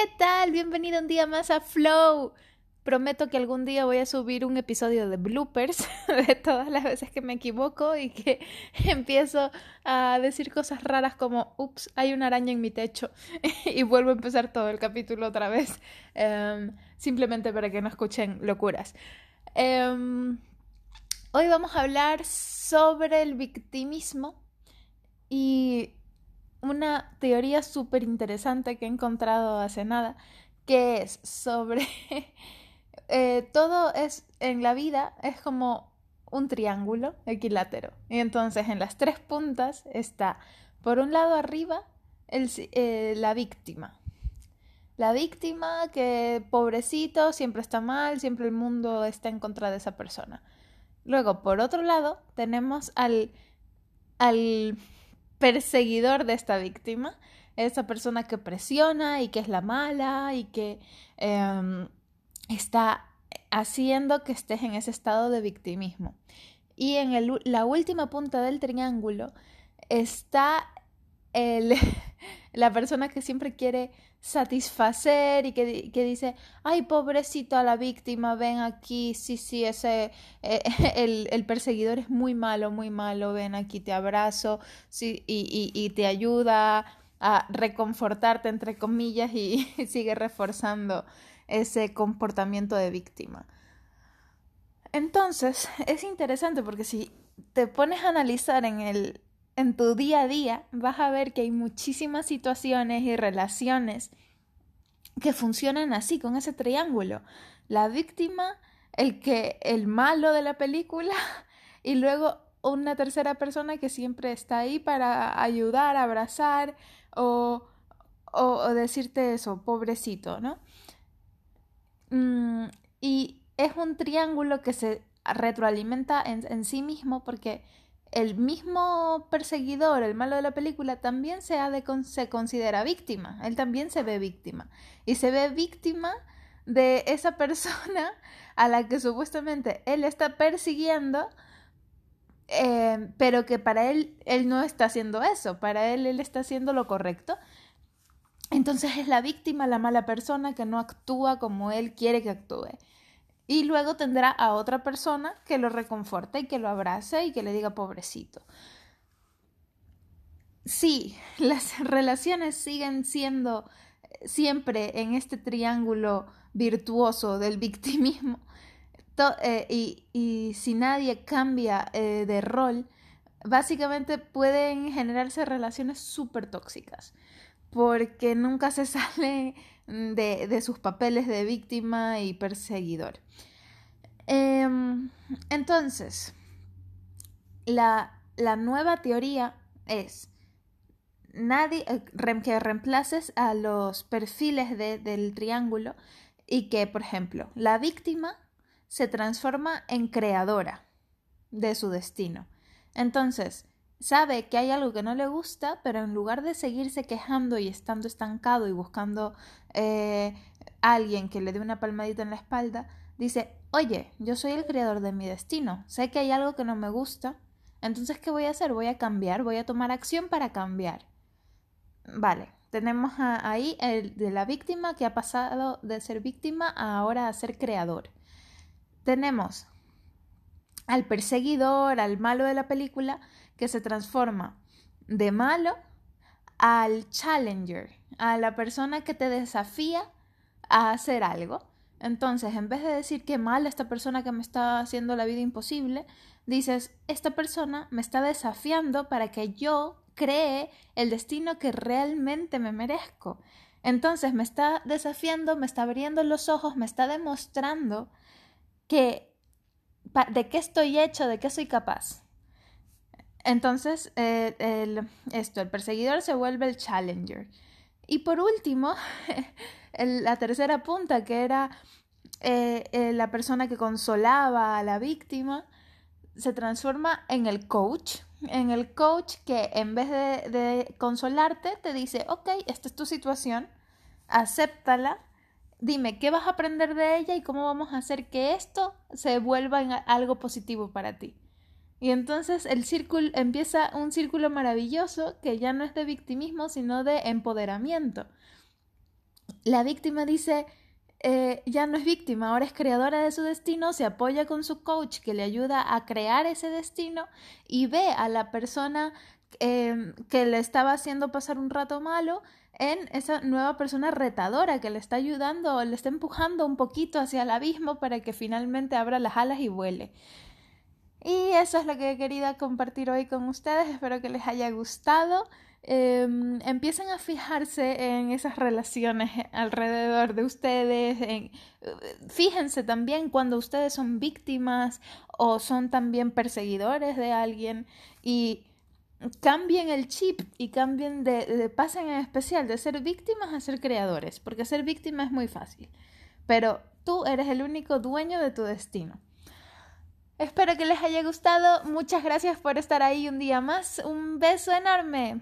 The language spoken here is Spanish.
¿Qué tal? Bienvenido un día más a Flow. Prometo que algún día voy a subir un episodio de bloopers de todas las veces que me equivoco y que empiezo a decir cosas raras como, ups, hay una araña en mi techo y vuelvo a empezar todo el capítulo otra vez, em, simplemente para que no escuchen locuras. Em, hoy vamos a hablar sobre el victimismo y una teoría súper interesante que he encontrado hace nada, que es sobre eh, todo es en la vida es como un triángulo equilátero. Y entonces en las tres puntas está, por un lado arriba, el, eh, la víctima. La víctima que pobrecito, siempre está mal, siempre el mundo está en contra de esa persona. Luego, por otro lado, tenemos al, al perseguidor de esta víctima, esa persona que presiona y que es la mala y que em, está haciendo que estés en ese estado de victimismo. Y en la última punta del triángulo está el, la persona que siempre quiere satisfacer y que, que, dice, ay, pobrecito a la víctima, ven aquí, sí, sí, ese, eh, el, el, perseguidor es muy malo, muy malo, ven aquí, te abrazo, sí, y, y, y te ayuda a reconfortarte, entre comillas, y sigue reforzando ese comportamiento de víctima. Entonces, es interesante porque si te pones a analizar en el en tu día a día vas a ver que hay muchísimas situaciones y relaciones que funcionan así, con ese triángulo. La víctima, el que, el malo de la película, y luego una tercera persona que siempre está ahí para ayudar, abrazar o, o, decirte eso, pobrecito, ¿no? Mm, y es un triángulo que se retroalimenta en, en sí mismo porque el mismo perseguidor, el malo de la película, también se, ha de se considera víctima, él también se ve víctima y se ve víctima de esa persona a la que supuestamente él está persiguiendo, eh, pero que para él él no está haciendo eso, para él él está haciendo lo correcto. Entonces es la víctima, la mala persona que no actúa como él quiere que actúe. Y luego tendrá a otra persona que lo reconforte y que lo abrace y que le diga pobrecito. Sí, las relaciones siguen siendo eh, siempre en este triángulo virtuoso del victimismo. Eh, y, y, si nadie cambia eh, de rol, básicamente pueden generarse relaciones súper tóxicas, porque nunca se sale de, de sus papeles de víctima y perseguidor. Em, entonces, la, la, nueva teoría es eh, que reemplaces a los perfiles de, del triángulo y que, por ejemplo, la víctima se transforma en creadora de su destino. Entonces, sabe que hay algo que no le gusta, pero en lugar de seguirse quejando y estando estancado y buscando eh, alguien que le dé una palmadita en la espalda, dice, oye, yo soy el creador de mi destino, sé que hay algo que no me gusta, entonces, ¿qué voy a hacer? Voy a cambiar, voy a tomar acción para cambiar. Vale, tenemos ahí el de la víctima que ha pasado de ser víctima a ahora a ser creador. Tenemos al perseguidor, al malo de la película, que se transforma de malo al challenger, a la persona que te desafía a hacer algo. Entonces, en vez de decir que mal esta persona que me está haciendo la vida imposible, dices, esta persona me está desafiando para que yo cree el destino que realmente me merezco. Entonces, me está desafiando, me está abriendo los ojos, me está demostrando que de qué estoy hecho, de qué soy capaz. Entonces, eh, el, esto, el perseguidor se vuelve el challenger. Y por último, la tercera punta, que era eh, eh, la persona que consolaba a la víctima, se transforma en el coach. En el coach que en vez de, de consolarte, te dice, ok, esta es tu situación, acéptala, dime qué vas a aprender de ella y cómo vamos a hacer que esto se vuelva en algo positivo para ti. Y entonces el círculo empieza un círculo maravilloso que ya no es de victimismo, sino de empoderamiento. la víctima dice, eh, ya no es víctima, ahora es creadora de su destino, se apoya con su coach que le ayuda a crear ese destino y ve a la persona em, que le estaba haciendo pasar un rato malo en esa nueva persona retadora que le está ayudando, le está empujando un poquito hacia el abismo para que finalmente abra las alas y vuele. Y eso es lo que he querido compartir hoy con ustedes. Espero que les haya gustado. Em, empiecen a fijarse en esas relaciones alrededor de ustedes. En, fíjense también cuando ustedes son víctimas o son también perseguidores de alguien y cambien el chip y cambien de, de pasen en especial de ser víctimas a ser creadores, porque ser víctima es muy fácil, pero tú eres el único dueño de tu destino. Espero que les haya gustado. Muchas gracias por estar ahí un día más. Un beso enorme.